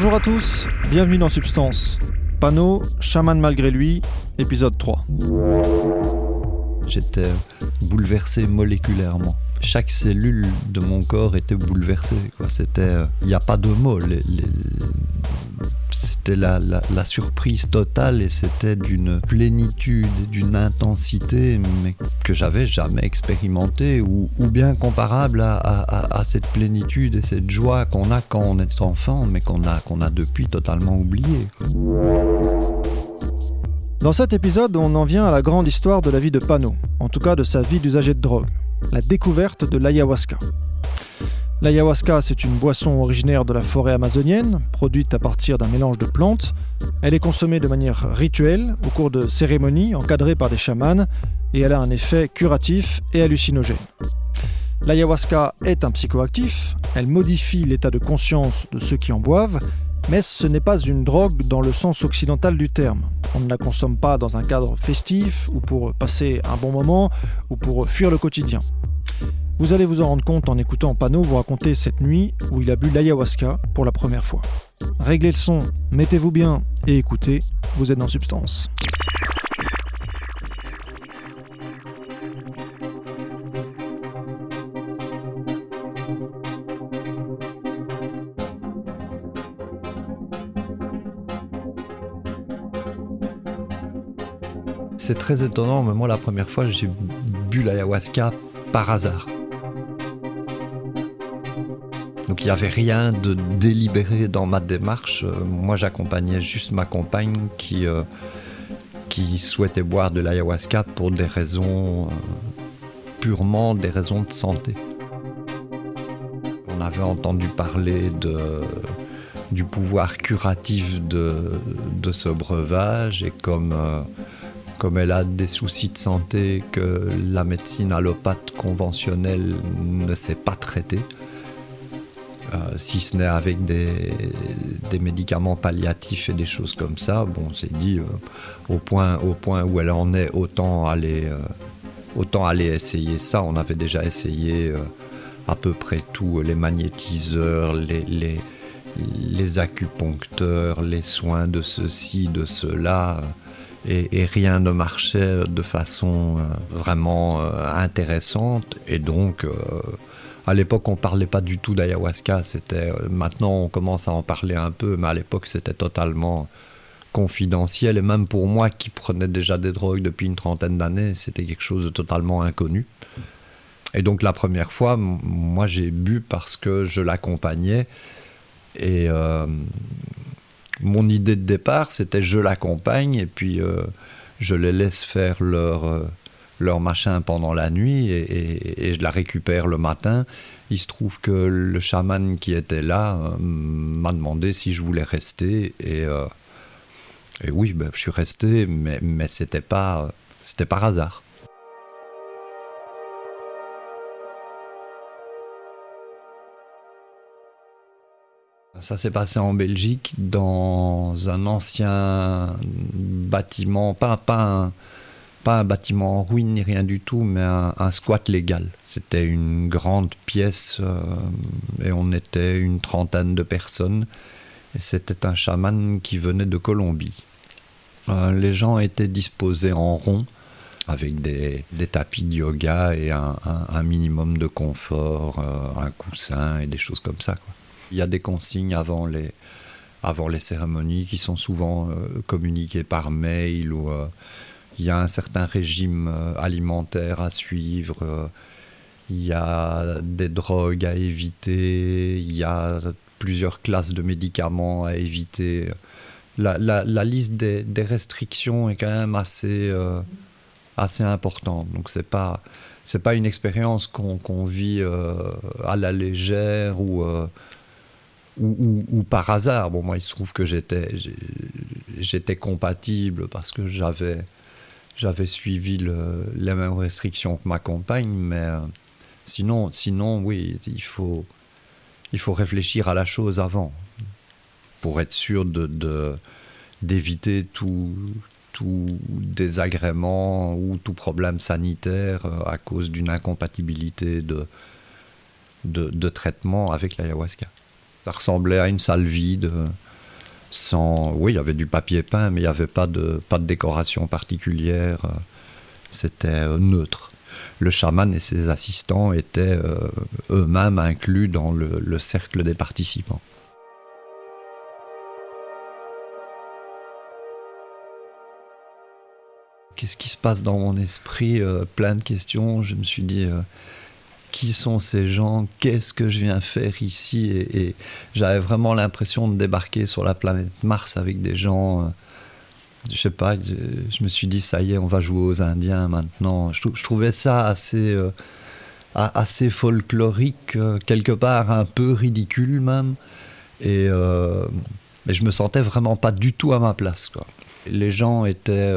Bonjour à tous, bienvenue dans Substance. Panneau, chaman malgré lui, épisode 3. J'étais bouleversé moléculairement. Chaque cellule de mon corps était bouleversée. C'était, il n'y a pas de mots. C'était la, surprise totale et c'était d'une plénitude, d'une intensité que j'avais jamais expérimenté ou, bien comparable à, cette plénitude et cette joie qu'on a quand on est enfant mais qu'on a, depuis totalement oublié. Dans cet épisode, on en vient à la grande histoire de la vie de Pano, en tout cas de sa vie d'usager de drogue, la découverte de l'ayahuasca. L'ayahuasca, c'est une boisson originaire de la forêt amazonienne, produite à partir d'un mélange de plantes. Elle est consommée de manière rituelle, au cours de cérémonies encadrées par des chamans, et elle a un effet curatif et hallucinogène. L'ayahuasca est un psychoactif, elle modifie l'état de conscience de ceux qui en boivent, mais ce n'est pas une drogue dans le sens occidental du terme. On ne la consomme pas dans un cadre festif ou pour passer un bon moment ou pour fuir le quotidien. Vous allez vous en rendre compte en écoutant Pano vous raconter cette nuit où il a bu l'ayahuasca pour la première fois. Réglez le son, mettez-vous bien et écoutez, vous êtes dans Substance. c'est très étonnant, mais moi la première fois j'ai bu l'ayahuasca par hasard. Donc il n'y avait rien de délibéré dans ma démarche. Euh, moi j'accompagnais juste ma compagne qui, euh, qui souhaitait boire de l'ayahuasca pour des raisons euh, purement des raisons de santé. On avait entendu parler du pouvoir curatif de, ce breuvage et comme elle a des soucis de santé que la médecine allopathe conventionnelle ne sait pas traiter, si ce n'est avec des, médicaments palliatifs et des choses comme ça, bon, on s'est dit, euh, au, point, au point où elle en est, autant aller, euh, autant aller essayer ça. On avait déjà essayé à peu près tout, les magnétiseurs, les, les, les acupuncteurs, les soins de ceci, de cela et, rien ne marchait de façon euh, vraiment euh, intéressante. Et donc, euh, à l'époque, on parlait pas du tout d'ayahuasca. C'était maintenant, on commence à en parler un peu, mais à l'époque, c'était totalement confidentiel. Et même pour moi, qui prenais déjà des drogues depuis une trentaine d'années, c'était quelque chose de totalement inconnu. Et donc, la première fois, moi, j'ai bu parce que je l'accompagnais. Et mon idée de départ, c'était je l'accompagne et puis euh, je les laisse faire leur, euh, leur machin pendant la nuit et, je la récupère le matin. Il se trouve que le chaman qui était là euh, m'a demandé si je voulais rester et, et oui, ben, je suis resté, mais, mais c'était pas, c'était par hasard. Ça s'est passé en Belgique dans un ancien bâtiment, pas, pas, un, pas un bâtiment en ruine ni rien du tout, mais un, squat légal. C'était une grande pièce euh, et on était une trentaine de personnes. Et c'était un chaman qui venait de Colombie. Euh, les gens étaient disposés en rond avec des, tapis de yoga et un, minimum de confort, euh, un coussin et des choses comme ça. Il y a des consignes avant les, avant les cérémonies qui sont souvent communiquées par mail ou il y a un certain régime euh, alimentaire à suivre, il y a des drogues à éviter, il y a plusieurs classes de médicaments à éviter. La, liste des, restrictions est quand même assez, assez importante. Donc c'est pas pas une expérience qu'on vit à la légère ou ou, par hasard. Bon, moi, il se trouve que j'étais, j'étais compatible parce que j'avais, j'avais suivi les mêmes restrictions que ma compagne, mais euh, sinon, sinon, oui, il faut, il faut réfléchir à la chose avant pour être sûr de, d'éviter tout, tout désagrément ou tout problème sanitaire euh, à cause d'une incompatibilité de, de, de traitement avec l'ayahuasca. Ça ressemblait à une salle vide. Sans, oui, il y avait du papier peint, mais il n'y avait pas de, pas de décoration particulière. C'était neutre. Le chaman et ses assistants étaient eux-mêmes inclus dans le cercle des participants. qu'est-ce qui se passe dans mon esprit euh, Plein de questions. Je me suis dit, euh, qui sont ces gens Qu'est-ce que je viens faire ici Et, j'avais vraiment l'impression de débarquer sur la planète Mars avec des gens. Euh, je sais pas, je, me suis dit, ça y est, on va jouer aux Indiens maintenant. Je, trouvais ça assez, assez folklorique, quelque part un peu ridicule même. Et mais je me sentais vraiment pas du tout à ma place. Quoi. Les gens étaient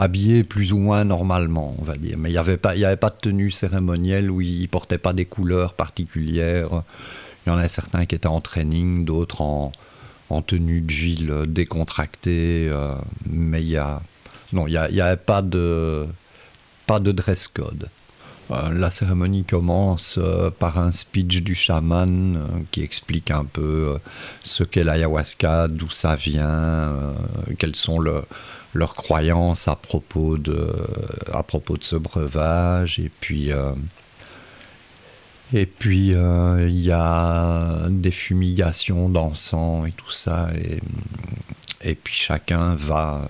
habillés plus ou moins normalement, on va dire. Mais il n'y avait, pas, avait pas de tenue cérémonielle où ils ne portaient pas des couleurs particulières. Il y en a certains qui étaient en training, d'autres en, tenue de ville décontractée. Euh, mais il y a, non, il n'y avait pas de, pas de dress code. Euh, la cérémonie commence euh, par un speech du chaman qui explique un peu ce qu'est l'ayahuasca, d'où ça vient, quels sont le, leurs croyances à propos de, à propos de ce breuvage. Et puis, euh, et puis euh, il y a des fumigations d'encens et tout ça. Et, et puis chacun va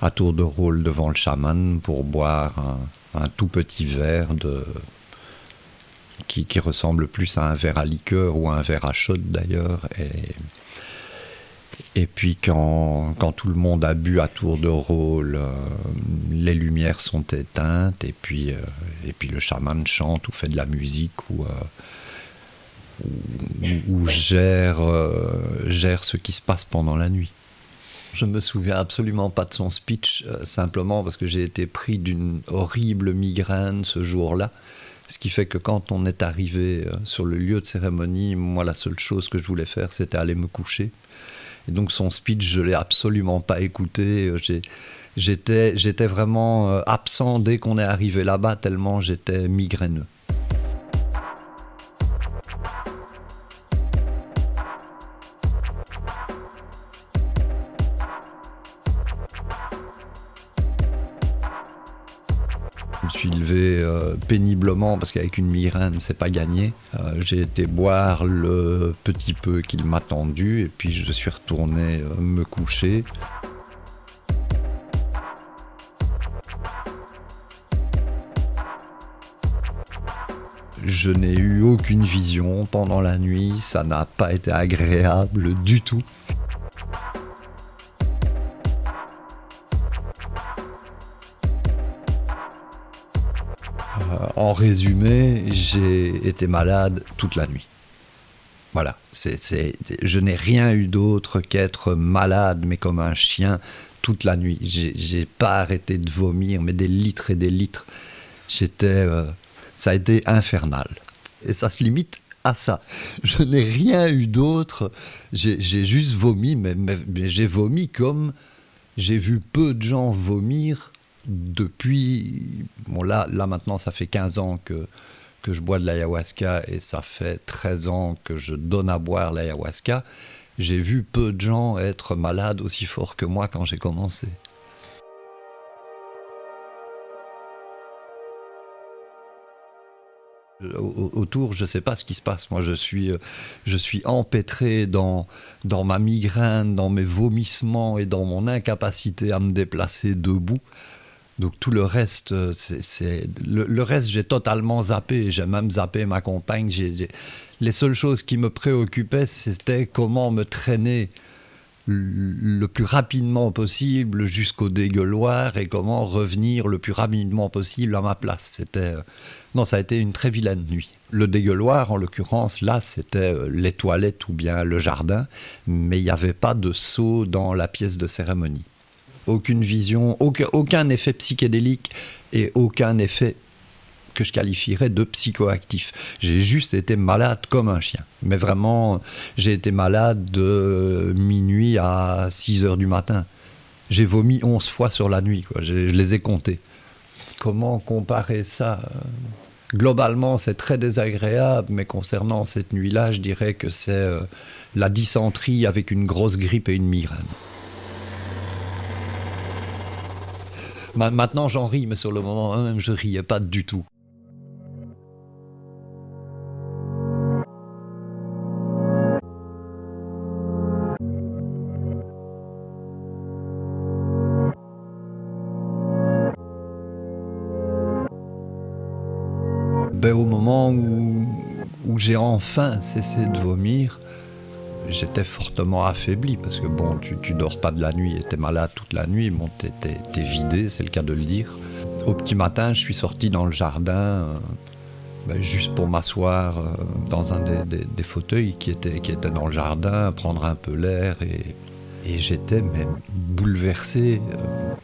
à tour de rôle devant le chaman pour boire un, tout petit verre de, qui, qui, ressemble plus à un verre à liqueur ou à un verre à chaude d'ailleurs. Et, et puis quand, quand, tout le monde a bu à tour de rôle, euh, les lumières sont éteintes et puis, euh, et puis le chaman chante ou fait de la musique ou, euh, ou, gère, gère ce qui se passe pendant la nuit. Je me souviens absolument pas de son speech, simplement parce que j'ai été pris d'une horrible migraine ce jour-là. Ce qui fait que quand on est arrivé sur le lieu de cérémonie, moi la seule chose que je voulais faire c'était aller me coucher donc son speech, je l'ai absolument pas écouté. Euh, j'étais, j'étais vraiment euh, absent dès qu'on est arrivé là-bas, tellement j'étais migraineux. Péniblement parce qu'avec une migraine, c'est pas gagné. Euh, j'ai été boire le petit peu qu'il m'a tendu et puis je suis retourné euh, me coucher. Je n'ai eu aucune vision pendant la nuit, ça n'a pas été agréable du tout. En résumé, j'ai été malade toute la nuit. Voilà, c'est, je n'ai rien eu d'autre qu'être malade, mais comme un chien, toute la nuit. J'ai, pas arrêté de vomir, mais des litres et des litres. J'étais, euh, ça a été infernal. Et ça se limite à ça. Je n'ai rien eu d'autre. J'ai, juste vomi, mais j'ai vomi comme j'ai vu peu de gens vomir depuis, bon là, là maintenant ça fait 15 ans que, que je bois de l'ayahuasca et ça fait 13 ans que je donne à boire l'ayahuasca, j'ai vu peu de gens être malades aussi fort que moi quand j'ai commencé. autour, je ne sais pas ce qui se passe. Moi, je suis, je suis empêtré dans, dans ma migraine, dans mes vomissements et dans mon incapacité à me déplacer debout. Donc tout le reste, euh, c'est le, reste, j'ai totalement zappé. J'ai même zappé ma compagne. les seules choses qui me préoccupaient, c'était comment me traîner le plus rapidement possible jusqu'au dégueuloir et comment revenir le plus rapidement possible à ma place. C'était euh, non, ça a été une très vilaine nuit. Le dégueuloir, en l'occurrence, là, c'était euh, les toilettes ou bien le jardin, mais il n'y avait pas de seau dans la pièce de cérémonie aucune vision, aucun, effet psychédélique et aucun effet que je qualifierais de psychoactif. J'ai juste été malade comme un chien. Mais vraiment, j'ai été malade de minuit à 6 heures du matin. J'ai vomi 11 fois sur la nuit. Je, les ai comptés. Comment comparer ça? Globalement, c'est très désagréable, mais concernant cette nuit-là, je dirais que c'est euh, la dysenterie avec une grosse grippe et une migraine. Maintenant, j'en ris, mais sur le moment même, je riais pas du tout. Ben, au moment où, où j'ai enfin cessé de vomir, j'étais fortement affaibli parce que bon, tu, dors pas de la nuit t'es malade toute la nuit, bon, t'es, vidé, c'est le cas de le dire. Au petit matin, je suis sorti dans le jardin euh, ben, juste pour m'asseoir euh, dans un des, fauteuils qui était, dans le jardin, prendre un peu l'air et, et j'étais même bouleversé. Euh,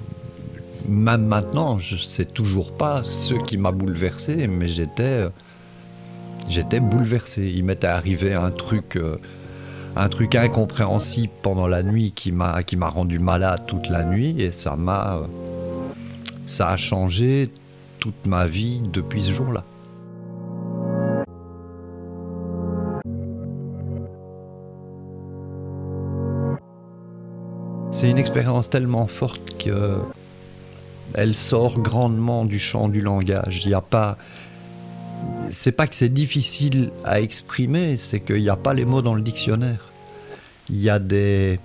même maintenant, je sais toujours pas ce qui m'a bouleversé, mais j'étais, j'étais bouleversé. Il m'était arrivé un truc, un truc incompréhensible pendant la nuit qui m'a, qui m'a rendu malade toute la nuit et ça m'a, ça a changé toute ma vie depuis ce jour-là. C'est une expérience tellement forte que elle sort grandement du champ du langage. Il n'y a pas. C'est pas que c'est difficile à exprimer, c'est qu'il n'y a pas les mots dans le dictionnaire. Il y a des.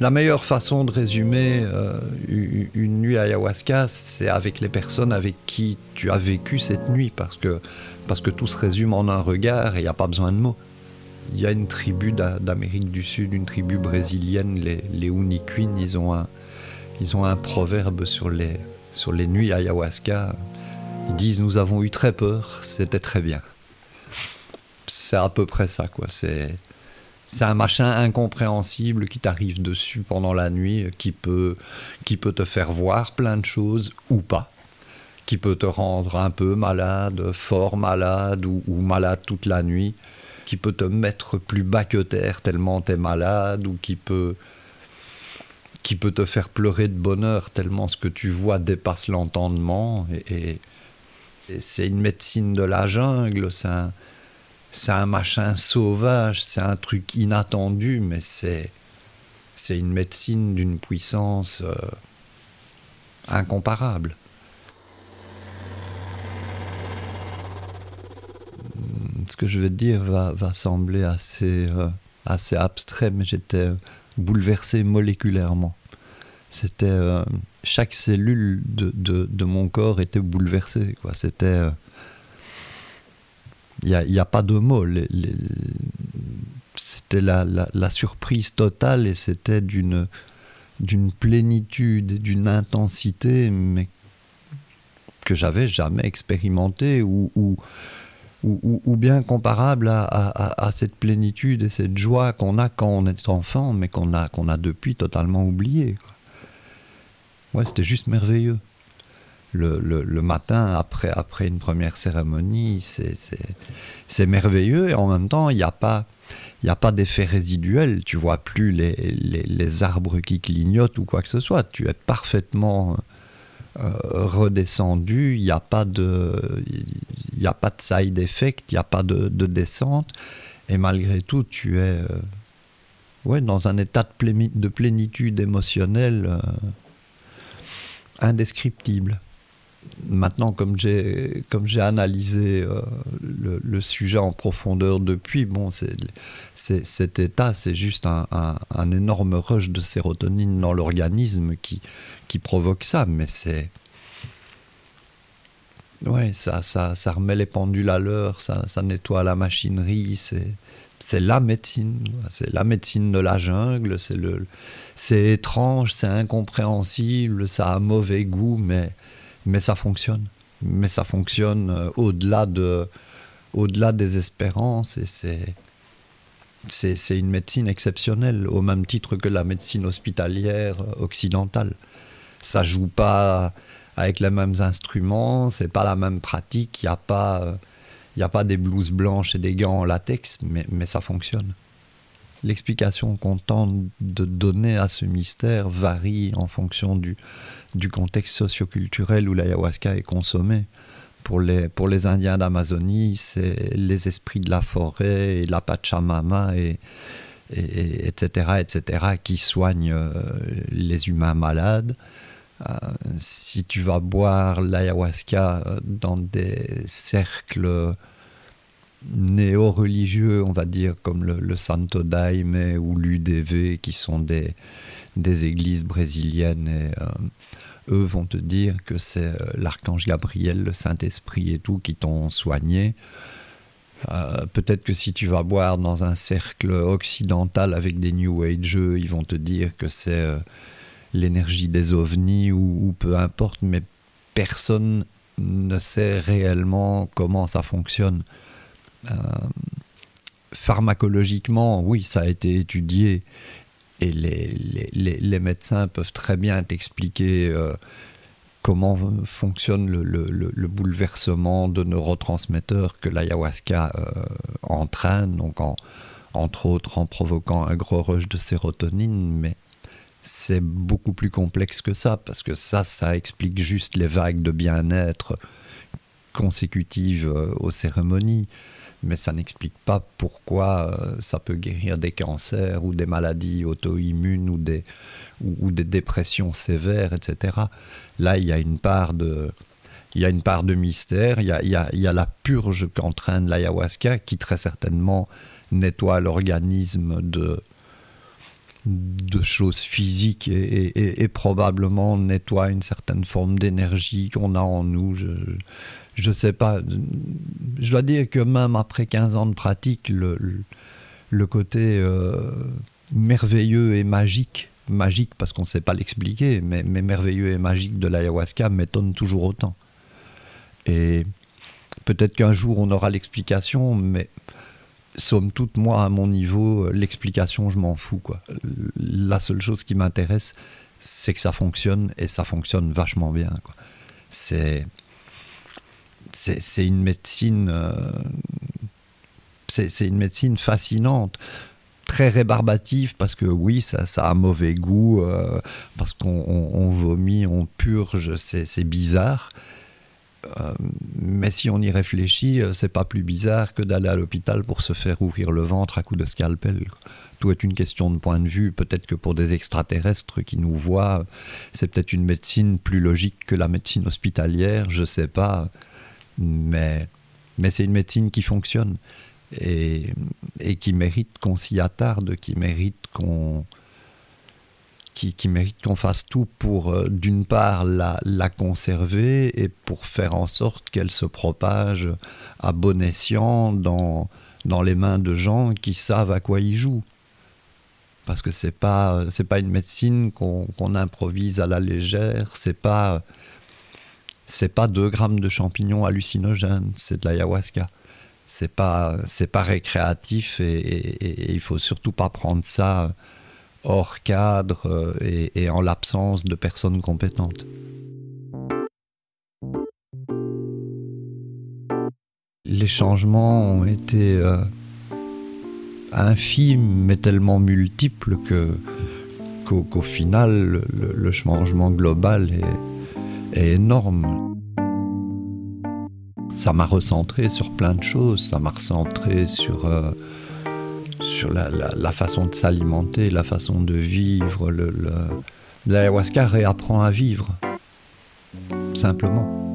La meilleure façon de résumer euh, une nuit ayahuasca, c'est avec les personnes avec qui tu as vécu cette nuit, parce que, parce que tout se résume en un regard et il n'y a pas besoin de mots. Il y a une tribu d'Amérique du Sud, une tribu brésilienne, les, les ils ont un, ils ont un proverbe sur les, sur les nuits ayahuasca. Ils disent Nous avons eu très peur, c'était très bien. C'est à peu près ça, quoi. C'est. C'est un machin incompréhensible qui t'arrive dessus pendant la nuit, qui peut, qui peut te faire voir plein de choses ou pas, qui peut te rendre un peu malade, fort malade ou, malade toute la nuit, qui peut te mettre plus bas que terre tellement t'es malade ou qui peut, qui peut te faire pleurer de bonheur tellement ce que tu vois dépasse l'entendement. Et c'est une médecine de la jungle, c'est un, un machin sauvage, c'est un truc inattendu, mais c'est, c'est une médecine d'une puissance euh, incomparable. Ce que je vais dire va, va sembler assez, euh, assez abstrait, mais j'étais bouleversé moléculairement. C'était euh, chaque cellule de, de, mon corps était bouleversée. C'était il n'y a, pas de mots. C'était la, surprise totale et c'était d'une plénitude, d'une intensité, que j'avais jamais expérimenté ou, bien comparable à, cette plénitude et cette joie qu'on a quand on est enfant, mais qu'on a, qu'on a depuis totalement oublié. Ouais, c'était juste merveilleux. Le, le, le, matin, après, après une première cérémonie, c'est merveilleux et en même temps, il n'y a pas, pas d'effet résiduel. Tu vois plus les, les, les, arbres qui clignotent ou quoi que ce soit. Tu es parfaitement euh, redescendu. Il n'y a pas de, n'y a pas de side effect, il n'y a pas de, de, descente. Et malgré tout, tu es euh, ouais, dans un état de plénitude émotionnelle euh, indescriptible. Maintenant, comme j'ai comme j'ai analysé euh, le, sujet en profondeur depuis, bon, c'est cet état, c'est juste un, un, un, énorme rush de sérotonine dans l'organisme qui qui provoque ça, mais c'est ouais, ça, ça ça remet les pendules à l'heure, ça, ça nettoie la machinerie, c'est c'est la médecine, c'est la médecine de la jungle, c'est le c'est étrange, c'est incompréhensible, ça a mauvais goût, mais mais ça fonctionne. Mais ça fonctionne euh, au-delà de, au-delà des espérances et c'est c'est une médecine exceptionnelle au même titre que la médecine hospitalière occidentale. Ça joue pas avec les mêmes instruments, c'est pas la même pratique, il n'y a pas il a pas des blouses blanches et des gants en latex, mais, ça fonctionne. L'explication qu'on tente de donner à ce mystère varie en fonction du, du contexte socioculturel où l'ayahuasca est consommé. pour les, Indiens d'Amazonie, c'est les esprits de la forêt la Pachamama et, etc., etc., qui soignent euh, les humains malades. Euh, si tu vas boire l'ayahuasca euh, dans des cercles néo-religieux, on va dire, comme le, Santo Daime ou l'UDV, qui sont des, églises brésiliennes, et, eux vont te dire que c'est l'archange Gabriel, le Saint-Esprit et tout qui t'ont soigné. Euh, peut-être que si tu vas boire dans un cercle occidental avec des New Age, ils vont te dire que c'est euh, l'énergie des ovnis ou, peu importe, mais personne ne sait réellement comment ça fonctionne. Euh, pharmacologiquement, oui, ça a été étudié et les, médecins peuvent très bien t'expliquer comment fonctionne le, bouleversement de neurotransmetteurs que l'ayahuasca euh, entraîne, entre autres en provoquant un gros rush de sérotonine, mais c'est beaucoup plus complexe que ça, parce que ça, ça explique juste les vagues de bien-être consécutives euh, aux cérémonies, mais ça n'explique pas pourquoi euh, ça peut guérir des cancers ou des maladies auto-immunes ou des, ou, des dépressions sévères, etc. Là, il y a une part de, il y a une part de mystère, il y a, il y a, il y a la purge qu'entraîne l'ayahuasca qui très certainement nettoie l'organisme de, de choses physiques et, probablement nettoie une certaine forme d'énergie qu'on a en nous. Je ne sais pas. Je dois dire que même après 15 ans de pratique, le, le côté euh, merveilleux et magique magique parce qu'on ne sait pas l'expliquer, mais, merveilleux et magique de l'ayahuasca m'étonne toujours autant. Et peut-être qu'un jour on aura l'explication, mais somme toute, moi, à mon niveau, l'explication, je m'en fous. Quoi. La seule chose qui m'intéresse, c'est que ça fonctionne et ça fonctionne vachement bien. C'est, c'est, une médecine. Euh, c'est une médecine fascinante très rébarbatif parce que oui, ça, ça a mauvais goût, euh, parce qu'on vomit, on purge, c'est bizarre. Euh, mais si on y réfléchit, euh, c'est pas plus bizarre que d'aller à l'hôpital pour se faire ouvrir le ventre à coups de scalpel. Tout est une question de point de vue. Peut-être que pour des extraterrestres qui nous voient, c'est peut-être une médecine plus logique que la médecine hospitalière, je sais pas. Mais, mais c'est une médecine qui fonctionne et, qui mérite qu'on s'y attarde, qui mérite qu'on qui, mérite qu'on fasse tout pour, euh, d'une part, la, la, conserver et pour faire en sorte qu'elle se propage à bon escient dans, dans les mains de gens qui savent à quoi ils jouent. Parce que c'est pas c'est pas une médecine qu'on improvise à la légère, c'est pas c'est pas 2 grammes de champignons hallucinogènes, c'est de l'ayahuasca c'est pas pas récréatif et, il faut surtout pas prendre ça hors cadre euh, et, en l'absence de personnes compétentes. Les changements ont été euh, infimes mais tellement multiples que qu'au final le, changement global est, énorme ça m'a recentré sur plein de choses. Ça m'a recentré sur, euh, sur la, façon de s'alimenter, la façon de vivre. L'ayahuasca réapprend à vivre, simplement.